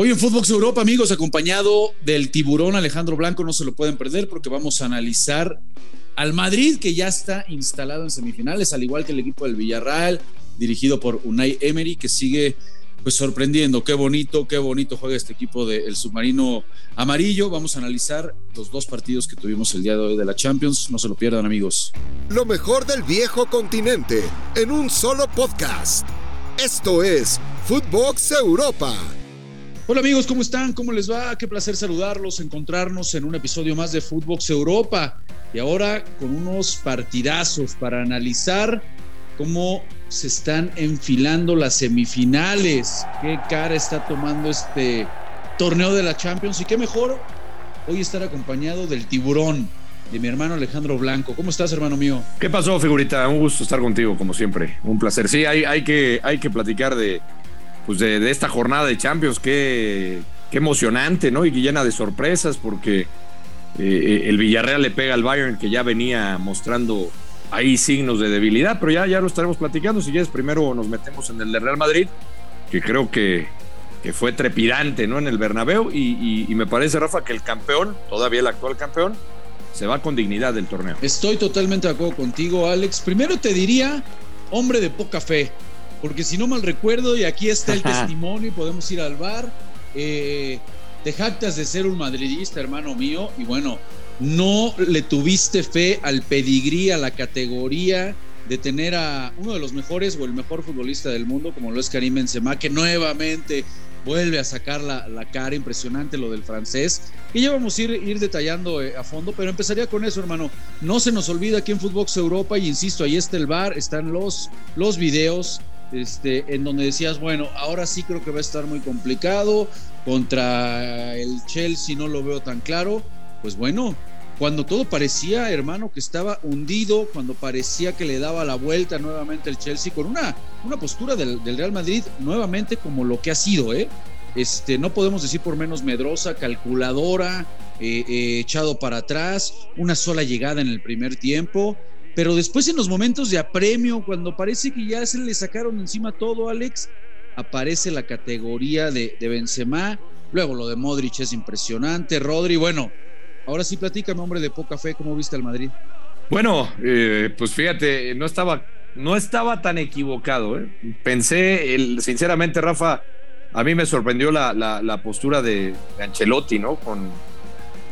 Hoy en Footbox Europa, amigos, acompañado del tiburón Alejandro Blanco, no se lo pueden perder porque vamos a analizar al Madrid que ya está instalado en semifinales, al igual que el equipo del Villarreal, dirigido por Unai Emery, que sigue pues sorprendiendo. Qué bonito, qué bonito juega este equipo del submarino amarillo. Vamos a analizar los dos partidos que tuvimos el día de hoy de la Champions. No se lo pierdan, amigos. Lo mejor del viejo continente en un solo podcast. Esto es Footbox Europa. Hola amigos, ¿cómo están? ¿Cómo les va? Qué placer saludarlos, encontrarnos en un episodio más de Footbox Europa. Y ahora con unos partidazos para analizar cómo se están enfilando las semifinales. Qué cara está tomando este torneo de la Champions. Y qué mejor hoy estar acompañado del tiburón, de mi hermano Alejandro Blanco. ¿Cómo estás, hermano mío? ¿Qué pasó, figurita? Un gusto estar contigo, como siempre. Un placer. Sí, hay, hay, que, hay que platicar de, pues de, esta jornada de Champions, qué, qué, emocionante, ¿no? Y llena de sorpresas, porque eh, el Villarreal le pega al Bayern, que ya venía mostrando ahí signos de debilidad, pero ya, ya lo estaremos platicando. Si quieres, primero nos metemos en el de Real Madrid, que creo que, que fue trepidante, ¿no? En el Bernabéu, y, y me parece, Rafa, que el campeón, todavía el actual campeón, se va con dignidad del torneo. Estoy totalmente de acuerdo contigo, Alex. Primero te diría, hombre de poca fe porque si no mal recuerdo, y aquí está el testimonio y podemos ir al bar, eh, te jactas de ser un madridista, hermano mío, y bueno, no le tuviste fe al pedigrí, a la categoría de tener a uno de los mejores o el mejor futbolista del mundo, como lo es Karim Benzema, que nuevamente vuelve a sacar la, cara, impresionante lo del francés, y ya vamos a ir, ir detallando eh, a fondo, pero empezaría con eso, hermano. No se nos olvida aquí en Footbox Europa, y insisto, ahí está el bar, están los, los videos, este, en donde decías, bueno, ahora sí creo que va a estar muy complicado, contra el Chelsea no lo veo tan claro, pues bueno, cuando todo parecía, hermano, que estaba hundido, cuando parecía que le daba la vuelta nuevamente el Chelsea, con una, una postura del, Real Madrid nuevamente como lo que ha sido, ¿eh? Este, no podemos decir por menos medrosa, calculadora, eh, eh, echado para atrás, una sola llegada en el primer tiempo, pero después en los momentos de apremio, cuando parece que ya se le sacaron encima todo, Alex, aparece la categoría de, Benzema. Luego lo de Modric es impresionante. Rodri, bueno, ahora sí platícame, hombre de poca fe, ¿cómo viste al Madrid? Bueno, eh, pues fíjate, no estaba, no estaba tan equivocado. ¿eh? Pensé, sinceramente, Rafa, a mí me sorprendió la, postura de, de, Ancelotti, ¿no? Con,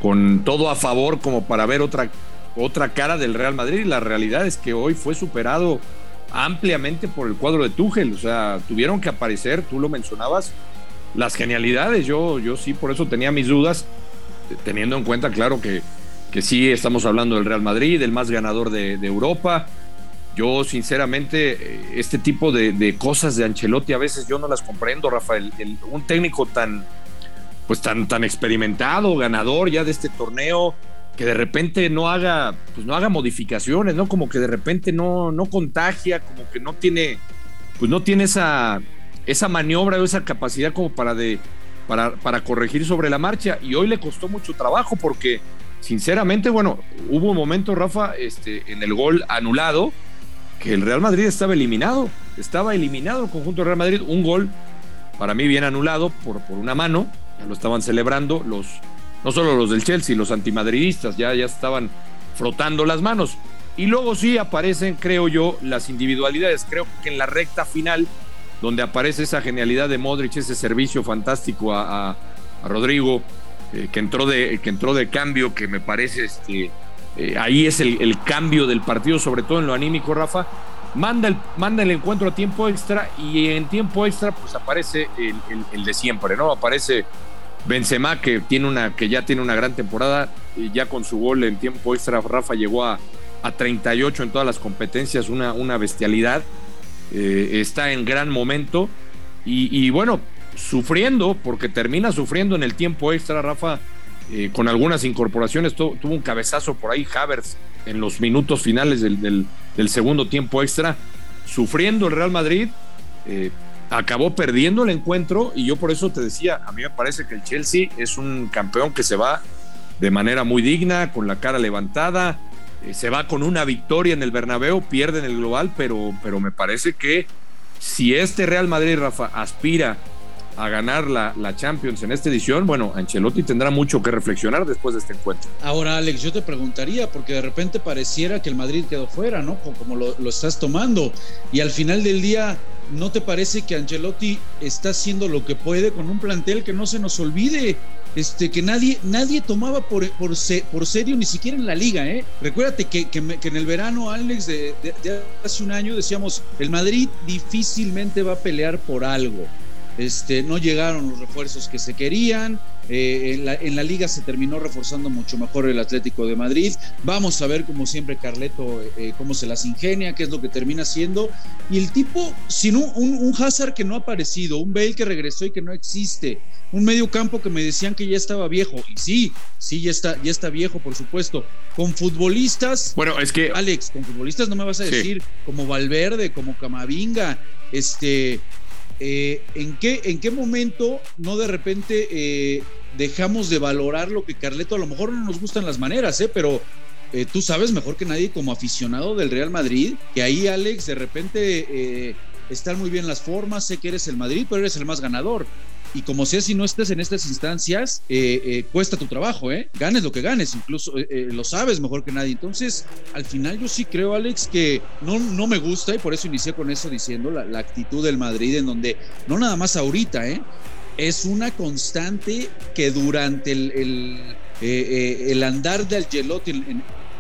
con todo a favor como para ver otra otra cara del Real Madrid. La realidad es que hoy fue superado ampliamente por el cuadro de Tuchel. O sea, tuvieron que aparecer, tú lo mencionabas, las genialidades. Yo, yo sí, por eso tenía mis dudas, teniendo en cuenta, claro, que, que sí estamos hablando del Real Madrid, el más ganador de, Europa. Yo, sinceramente, este tipo de, cosas de Ancelotti a veces yo no las comprendo, Rafael. un técnico tan, pues tan, tan experimentado, ganador ya de este torneo, que de repente no haga, pues no haga modificaciones, ¿no? Como que de repente no, no contagia, como que no tiene, pues no tiene esa, esa maniobra o esa capacidad como para, de, para, para corregir sobre la marcha. Y hoy le costó mucho trabajo porque, sinceramente, bueno, hubo un momento, Rafa, este, en el gol anulado, que el Real Madrid estaba eliminado. Estaba eliminado el conjunto del Real Madrid. Un gol, para mí, bien anulado por, por una mano. Ya lo estaban celebrando los, no solo los del Chelsea, los antimadridistas ya, ya estaban frotando las manos. Y luego sí aparecen, creo yo, las individualidades. Creo que en la recta final, donde aparece esa genialidad de Modric, ese servicio fantástico a, Rodrigo, eh, que, entró de, que entró de cambio, que me parece este, eh, ahí es el, cambio del partido, sobre todo en lo anímico, Rafa. Manda el, manda el encuentro a tiempo extra y en tiempo extra pues aparece el, el de siempre, ¿no? Aparece Benzema, que, tiene una, que ya tiene una gran temporada, y ya con su gol en tiempo extra, Rafa llegó a, a 38 en todas las competencias, una, una bestialidad. Eh, está en gran momento y, bueno, sufriendo, porque termina sufriendo en el tiempo extra, Rafa, eh, con algunas incorporaciones. tuvo un cabezazo por ahí, Havers, en los minutos finales del, del, segundo tiempo extra, sufriendo el Real Madrid. Eh, acabó perdiendo el encuentro y yo por eso te decía, a mí me parece que el Chelsea es un campeón que se va de manera muy digna, con la cara levantada, eh, se va con una victoria en el Bernabéu, pierde en el global, pero, pero me parece que si este Real Madrid, Rafa, aspira a ganar la, la, Champions en esta edición, bueno, Ancelotti tendrá mucho que reflexionar después de este encuentro. Ahora, Alex, yo te preguntaría, porque de repente pareciera que el Madrid quedó fuera, ¿no? Como lo, lo estás tomando. Y al final del día, ¿no te parece que Ancelotti está haciendo lo que puede con un plantel que no se nos olvide? Este, que nadie, nadie tomaba por, por, por serio, ni siquiera en la liga. ¿eh? Recuérdate que, que, en el verano, Alex, de, de, hace un año, decíamos, el Madrid difícilmente va a pelear por algo. Este, no llegaron los refuerzos que se querían, eh, en, la, en, la, liga se terminó reforzando mucho mejor el Atlético de Madrid. Vamos a ver, como siempre, Carleto, eh, eh, cómo se las ingenia, qué es lo que termina haciendo. Y el tipo, sin un, un, Hazard que no ha aparecido, un Bale que regresó y que no existe, un medio campo que me decían que ya estaba viejo. Y sí, sí, ya está, ya está viejo, por supuesto. Con futbolistas. Bueno, es que. Alex, con futbolistas no me vas a decir como Valverde, como Camavinga, este. ¿En, qué, ¿En qué momento no de repente dejamos de valorar lo que Carleto a lo mejor no nos gustan las maneras, ¿eh? pero eh, tú sabes mejor que nadie como aficionado del Real Madrid, que ahí Alex de repente eh, están muy bien las formas, sé que eres el Madrid, pero eres el más ganador. Y como sea, si no estés en estas instancias, eh, cuesta tu trabajo, ¿eh? Ganes lo que ganes, incluso lo sabes mejor que nadie. Entonces, al final yo sí creo, Alex, que no, no me gusta, y por eso inicié con eso diciendo la, la actitud del Madrid, en donde no nada más ahorita, ¿eh? es una constante que durante el, el, eh, eh, andar del Ancelotti,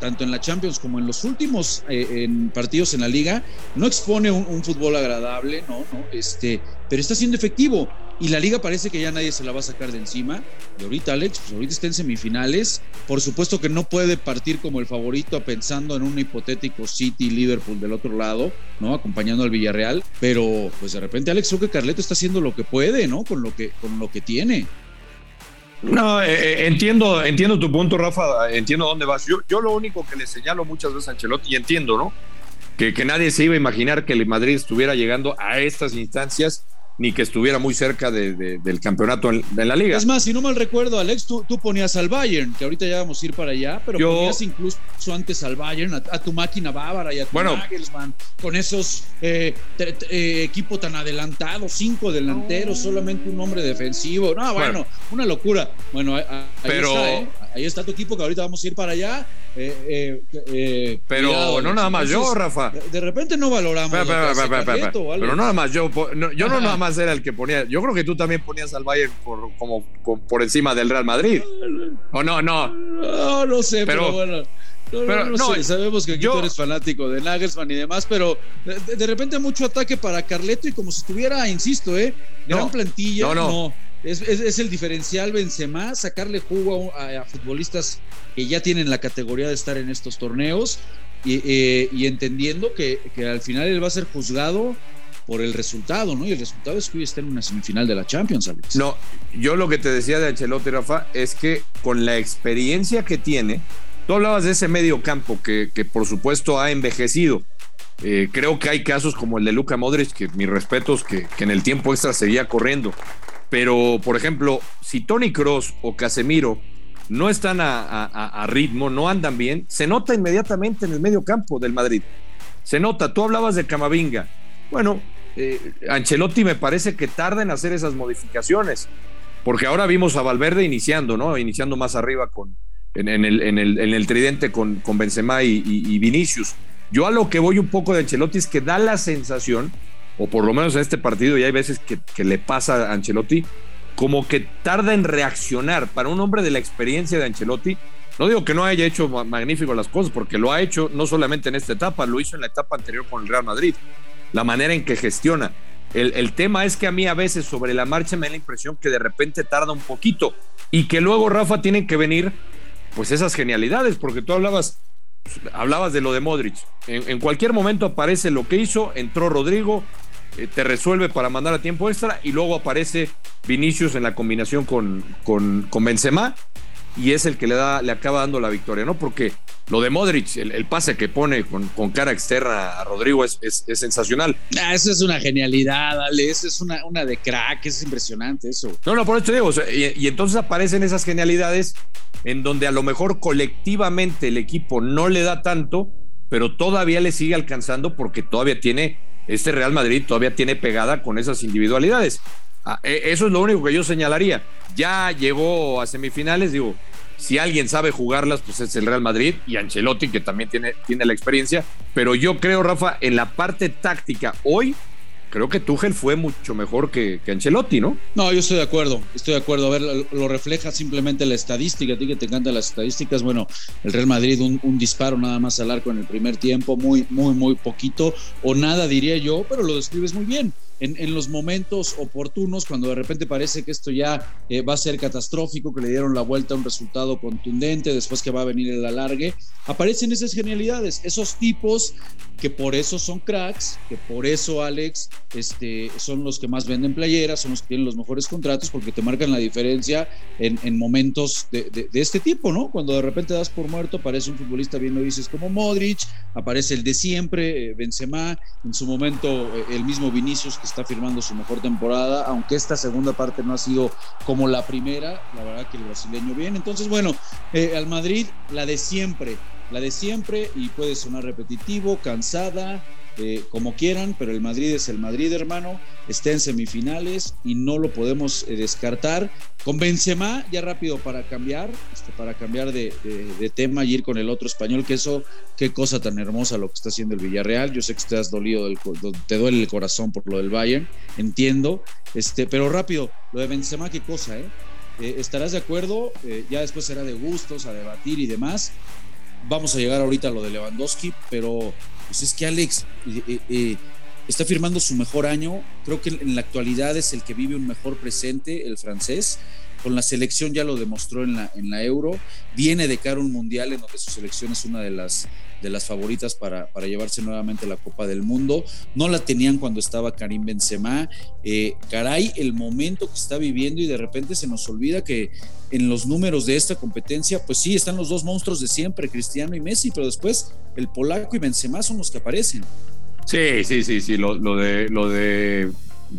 tanto en la Champions como en los últimos eh, partidos en la liga, no expone un, fútbol agradable, no, no, este, pero está siendo efectivo. Y la liga parece que ya nadie se la va a sacar de encima. Y ahorita, Alex, pues ahorita está en semifinales. Por supuesto que no puede partir como el favorito pensando en un hipotético City Liverpool del otro lado, ¿no? Acompañando al Villarreal. Pero, pues de repente, Alex, creo que Carleto está haciendo lo que puede, ¿no? Con lo que, con lo que tiene. No, eh, eh, entiendo, entiendo tu punto, Rafa, entiendo dónde vas. Yo, yo lo único que le señalo muchas veces a Ancelotti, y entiendo, ¿no? Que, que nadie se iba a imaginar que el Madrid estuviera llegando a estas instancias ni que estuviera muy cerca de, del campeonato en, la liga. Es más, si no mal recuerdo, Alex, tú, tú, ponías al Bayern, que ahorita ya vamos a ir para allá, pero ponías incluso antes al Bayern, a, tu máquina bávara y a tu bueno, con esos eh, eh, equipo tan adelantado, cinco delanteros, solamente un hombre defensivo. No, bueno, una locura. Bueno, ahí, pero, está, ¿eh? Ahí está tu equipo que ahorita vamos a ir para allá. Eh, eh, eh, pero no nada más yo, Rafa. De, repente no valoramos. pero, no nada más yo. yo no nada más era el que ponía. Yo creo que tú también ponías al Bayern por, como, por encima del Real Madrid. ¿O no? No. No, no sé, pero, bueno. No, sé. Sabemos que tú eres fanático de Nagelsmann y demás, pero de, repente mucho ataque para Carleto y como si estuviera, insisto, ¿eh? Gran plantilla. no. Es, el diferencial Benzema, sacarle jugo a, futbolistas que ya tienen la categoría de estar en estos torneos y, eh, entendiendo que, al final él va a ser juzgado por el resultado, ¿no? Y el resultado es que hoy está en una semifinal de la Champions, Alex. No, yo lo que te decía de Ancelotti, Rafa, es que con la experiencia que tiene, tú hablabas de ese medio campo que, que por supuesto ha envejecido. Eh, creo que hay casos como el de Luca Modric, que mis respetos, que, que en el tiempo extra seguía corriendo. Pero, por ejemplo, si Tony Cross o Casemiro no están a, ritmo, no andan bien, se nota inmediatamente en el medio campo del Madrid. Se nota, tú hablabas de Camavinga. Bueno, eh, Ancelotti me parece que tarda en hacer esas modificaciones, porque ahora vimos a Valverde iniciando, ¿no? Iniciando más arriba con, en, el, en, el, tridente con, con Benzema y, y Vinicius. Yo a lo que voy un poco de Ancelotti es que da la sensación o por lo menos en este partido, y hay veces que, le pasa a Ancelotti, como que tarda en reaccionar. Para un hombre de la experiencia de Ancelotti, no digo que no haya hecho magnífico las cosas, porque lo ha hecho no solamente en esta etapa, lo hizo en la etapa anterior con el Real Madrid. La manera en que gestiona. El, tema es que a mí a veces sobre la marcha me da la impresión que de repente tarda un poquito y que luego Rafa tienen que venir pues esas genialidades, porque tú hablabas hablabas de lo de Modric. En, cualquier momento aparece lo que hizo, entró Rodrigo, te resuelve para mandar a tiempo extra y luego aparece Vinicius en la combinación con, con, con Benzema y es el que le da, le acaba dando la victoria, ¿no? Porque lo de Modric, el, pase que pone con, con, cara externa a Rodrigo es, es, sensacional. Ah, eso es una genialidad, Ale, eso es una, una de crack, es impresionante eso. No, no, por eso te digo, y, y, entonces aparecen esas genialidades en donde a lo mejor colectivamente el equipo no le da tanto, pero todavía le sigue alcanzando porque todavía tiene, este Real Madrid todavía tiene pegada con esas individualidades. Ah, e, eso es lo único que yo señalaría. Ya llegó a semifinales, digo, si alguien sabe jugarlas, pues es el Real Madrid y Ancelotti, que también tiene, tiene la experiencia. Pero yo creo, Rafa, en la parte táctica, hoy creo que Tuchel fue mucho mejor que, que, Ancelotti, ¿no? No, yo estoy de acuerdo, estoy de acuerdo. A ver, lo, refleja simplemente la estadística. A ti que te encantan las estadísticas, bueno, el Real Madrid, un, un, disparo nada más al arco en el primer tiempo, muy, muy, muy poquito, o nada diría yo, pero lo describes muy bien en, los momentos oportunos, cuando de repente parece que esto ya eh, va a ser catastrófico, que le dieron la vuelta a un resultado contundente, después que va a venir el alargue, aparecen esas genialidades, esos tipos que por eso son cracks, que por eso Alex este, son los que más venden playeras, son los que tienen los mejores contratos, porque te marcan la diferencia en, en momentos de, de, este tipo, ¿no? Cuando de repente das por muerto, aparece un futbolista bien lo dices como Modric, aparece el de siempre, eh, Benzema, en su momento eh, el mismo Vinicius que está firmando su mejor temporada, aunque esta segunda parte no ha sido como la primera, la verdad que el brasileño bien. Entonces, bueno, eh, al Madrid, la de siempre, la de siempre, y puede sonar repetitivo, cansada, eh, como quieran, pero el Madrid es el Madrid, hermano, está en semifinales y no lo podemos eh, descartar. Con Benzema, ya rápido para cambiar, este, para cambiar de, tema y ir con el otro español, que eso, qué cosa tan hermosa lo que está haciendo el Villarreal. Yo sé que estás dolido, del, te duele el corazón por lo del Bayern, entiendo, este, pero rápido, lo de Benzema, qué cosa, ¿eh? eh estarás de acuerdo? ya después será de gustos, a debatir y demás. Vamos a llegar ahorita a lo de Lewandowski, pero pues es que Alex eh, eh, eh, está firmando su mejor año. Creo que en la actualidad es el que vive un mejor presente, el francés. Con la selección ya lo demostró en la, en la Euro. Viene de cara a un mundial en donde su selección es una de las, de las favoritas para, para llevarse nuevamente la Copa del Mundo. No la tenían cuando estaba Karim Benzema. caray, el momento que está viviendo y de repente se nos olvida que en los números de esta competencia, pues sí, están los dos monstruos de siempre, Cristiano y Messi, pero después el polaco y Benzema son los que aparecen. Sí, sí, sí, sí, lo, de lo de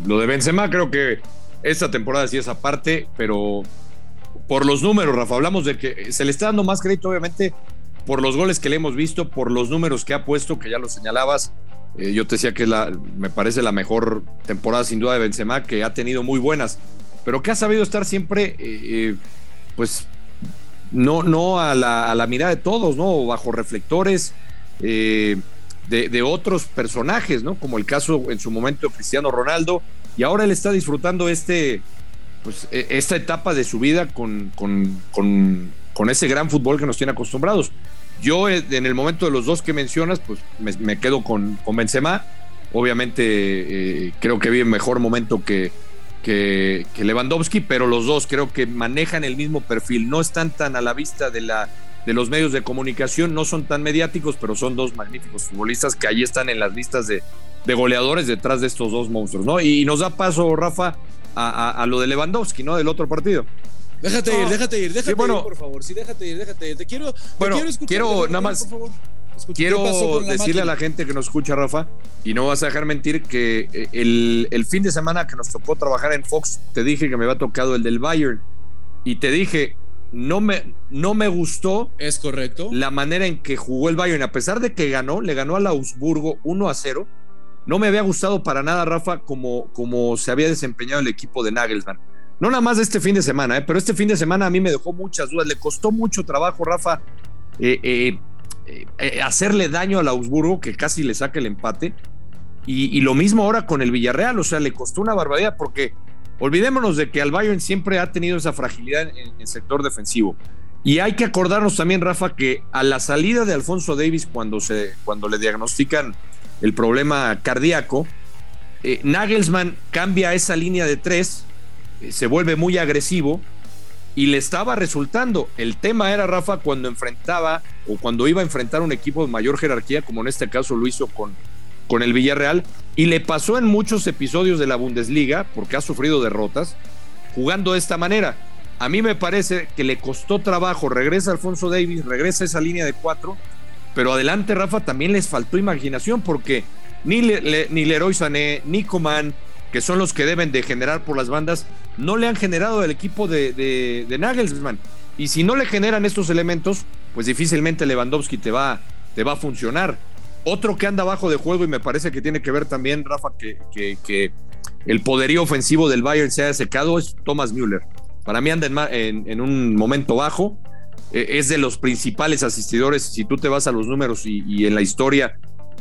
lo de Benzema creo que esta temporada sí es aparte, pero por los números, Rafa, hablamos de que se le está dando más crédito, obviamente, por los goles que le hemos visto, por los números que ha puesto, que ya lo señalabas. Eh, yo te decía que la, me parece la mejor temporada sin duda de Benzema, que ha tenido muy buenas, pero que ha sabido estar siempre, eh, eh, pues, no, no a la, a mirada de todos, ¿no? Bajo reflectores, eh, de, otros personajes, ¿no? Como el caso en su momento de Cristiano Ronaldo, y ahora él está disfrutando este, pues, e, esta etapa de su vida con, con, con, ese gran fútbol que nos tiene acostumbrados. Yo eh, en el momento de los dos que mencionas, pues me, quedo con, con Benzema. Obviamente eh, creo que vive mejor momento que, que, Lewandowski, pero los dos creo que manejan el mismo perfil, no están tan a la vista de la de los medios de comunicación. No son tan mediáticos, pero son dos magníficos futbolistas que ahí están en las listas de, de goleadores detrás de estos dos monstruos, ¿no? Y, nos da paso, Rafa, a, lo de Lewandowski, ¿no? Del otro partido. Déjate ir, déjate ir, déjate ir, por favor. Sí, déjate ir, déjate ir. Te quiero, bueno, quiero escuchar. Quiero nada más. quiero decirle a la gente que nos escucha, Rafa, y no vas a dejar mentir que eh, el, el, fin de semana que nos tocó trabajar en Fox, te dije que me había tocado el del Bayern. Y te dije, no me, no me gustó. Es correcto. La manera en que jugó el Bayern, a pesar de que ganó, le ganó al Augsburgo 1 a 0. No me había gustado para nada, Rafa, como, como se había desempeñado el equipo de Nagelsmann. No nada más de este fin de semana, ¿eh? pero este fin de semana a mí me dejó muchas dudas. Le costó mucho trabajo, Rafa, eh, eh, hacerle daño al Augsburgo, que casi le saca el empate. Y, lo mismo ahora con el Villarreal, o sea, le costó una barbaridad porque Olvidémonos de que al Bayern siempre ha tenido esa fragilidad en el sector defensivo. Y hay que acordarnos también, Rafa, que a la salida de Alfonso Davis, cuando, se, cuando le diagnostican el problema cardíaco, eh, Nagelsmann cambia esa línea de tres, se vuelve muy agresivo y le estaba resultando. El tema era, Rafa, cuando enfrentaba o cuando iba a enfrentar un equipo de mayor jerarquía, como en este caso lo hizo con, con el Villarreal y le pasó en muchos episodios de la Bundesliga, porque ha sufrido derrotas, jugando de esta manera. A mí me parece que le costó trabajo, regresa Alfonso Davis, regresa esa línea de cuatro, pero adelante Rafa también les faltó imaginación porque ni, ni Leroy Sané, ni Coman, que son los que deben de generar por las bandas, no le han generado el equipo de, de, Nagelsmann. Y si no le generan estos elementos, pues difícilmente Lewandowski te va, te va a funcionar. Otro que anda abajo de juego y me parece que tiene que ver también, Rafa, que, que, el poderío ofensivo del Bayern se haya secado es Thomas Müller. Para mí anda en, un momento bajo. Eh, es de los principales asistidores. Si tú te vas a los números y, en la historia,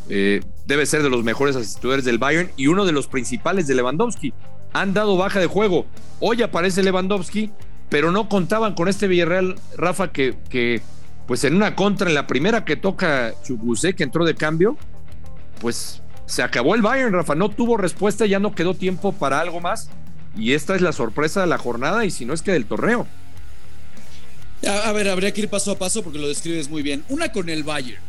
eh, debe ser de los mejores asistidores del Bayern y uno de los principales de Lewandowski. Han dado baja de juego. Hoy aparece Lewandowski, pero no contaban con este Villarreal, Rafa, que, pues en una contra, en la primera que toca Chubusé, que entró de cambio, pues se acabó el Bayern, Rafa. No tuvo respuesta, ya no quedó tiempo para algo más. Y esta es la sorpresa de la jornada y si no es que del torneo. A, ver, habría que ir paso a paso porque lo describes muy bien. Una con el Bayern.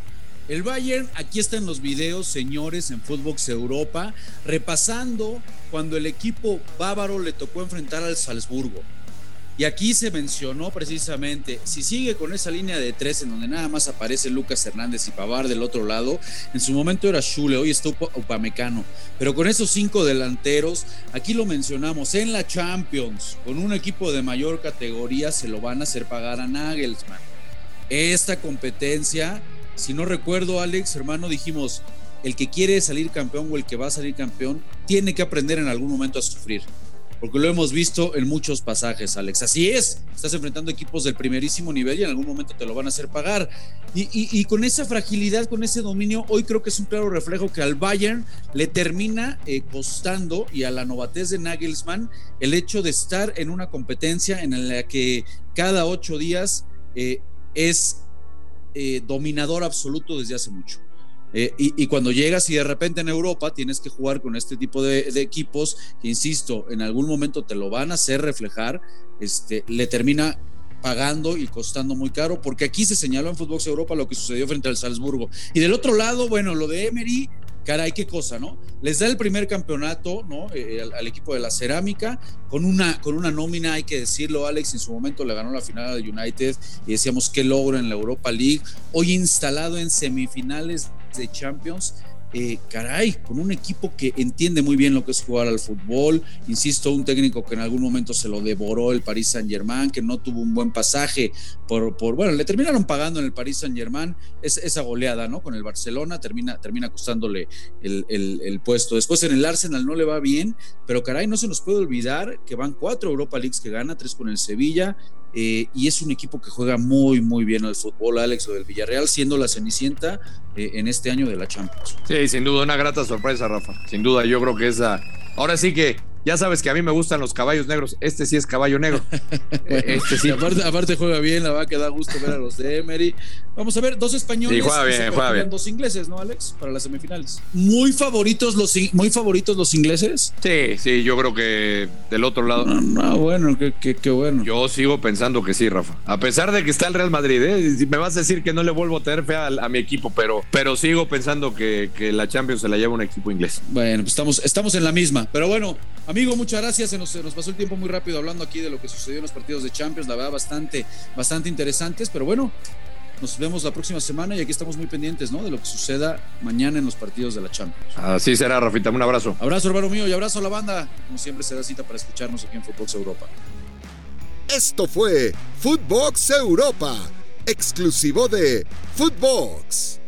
El Bayern, aquí están los videos, señores, en Footbox Europa, repasando cuando el equipo bávaro le tocó enfrentar al Salzburgo. Y aquí se mencionó precisamente, si sigue con esa línea de tres en donde nada más aparece Lucas Hernández y Pavar del otro lado, en su momento era Schule, hoy está Upamecano, pero con esos cinco delanteros, aquí lo mencionamos, en la Champions, con un equipo de mayor categoría se lo van a hacer pagar a Nagelsmann. Esta competencia, si no recuerdo Alex, hermano, dijimos, el que quiere salir campeón o el que va a salir campeón, tiene que aprender en algún momento a sufrir porque lo hemos visto en muchos pasajes, Alex. Así es, estás enfrentando equipos del primerísimo nivel y en algún momento te lo van a hacer pagar. Y, con esa fragilidad, con ese dominio, hoy creo que es un claro reflejo que al Bayern le termina eh, costando y a la novatez de Nagelsmann el hecho de estar en una competencia en la que cada ocho días eh, es eh, dominador absoluto desde hace mucho. Eh, y, cuando llegas y de repente en Europa tienes que jugar con este tipo de, equipos que, insisto, en algún momento te lo van a hacer reflejar, este, le termina pagando y costando muy caro, porque aquí se señaló en Fútbol Europa lo que sucedió frente al Salzburgo. Y del otro lado, bueno, lo de Emery, caray, qué cosa, ¿no? Les da el primer campeonato, ¿no? Eh, al, equipo de la cerámica, con una, con una nómina, hay que decirlo, Alex, en su momento le ganó la final al United y decíamos qué logro en la Europa League, hoy instalado en semifinales de Champions eh, caray, con un equipo que entiende muy bien lo que es jugar al fútbol. Insisto, un técnico que en algún momento se lo devoró el Paris Saint Germain, que no tuvo un buen pasaje por, bueno, le terminaron pagando en el Paris Saint Germain esa goleada, ¿no? Con el Barcelona, termina, termina costándole el, puesto. Después en el Arsenal no le va bien, pero caray, no se nos puede olvidar que van cuatro Europa Leagues que gana, tres con el Sevilla, eh, y es un equipo que juega muy, muy bien al fútbol, Alex, o del Villarreal, siendo la cenicienta eh, en este año de la Champions. Sí, sin duda, una grata sorpresa, Rafa. Sin duda, yo creo que esa. Ahora sí que ya sabes que a mí me gustan los caballos negros. Este sí es caballo negro. Eh, este sí. Aparte, juega bien, la va que da gusto ver a los de Emery. Vamos a ver, dos españoles. Y juega bien, juega bien. Dos ingleses, ¿no, Alex? Para las semifinales. Muy favoritos los, muy favoritos los ingleses. Sí, sí, yo creo que del otro lado. Ah, bueno, qué, qué, bueno. Yo sigo pensando que sí, Rafa. A pesar de que está el Real Madrid, ¿eh? Me vas a decir que no le vuelvo a tener fe a, mi equipo, pero, pero sigo pensando que, que, la Champions se la lleva un equipo inglés. Bueno, pues estamos, estamos en la misma. Pero bueno, amigo, muchas gracias. Se nos, se nos pasó el tiempo muy rápido hablando aquí de lo que sucedió en los partidos de Champions. La verdad, bastante, bastante interesantes. Pero bueno, nos vemos la próxima semana y aquí estamos muy pendientes, ¿no? De lo que suceda mañana en los partidos de la Champions. Así será, Rafita. Un abrazo. Abrazo, hermano mío, y abrazo a la banda. Como siempre, se da cita para escucharnos aquí en Footbox Europa. Esto fue Footbox Europa, exclusivo de Footbox.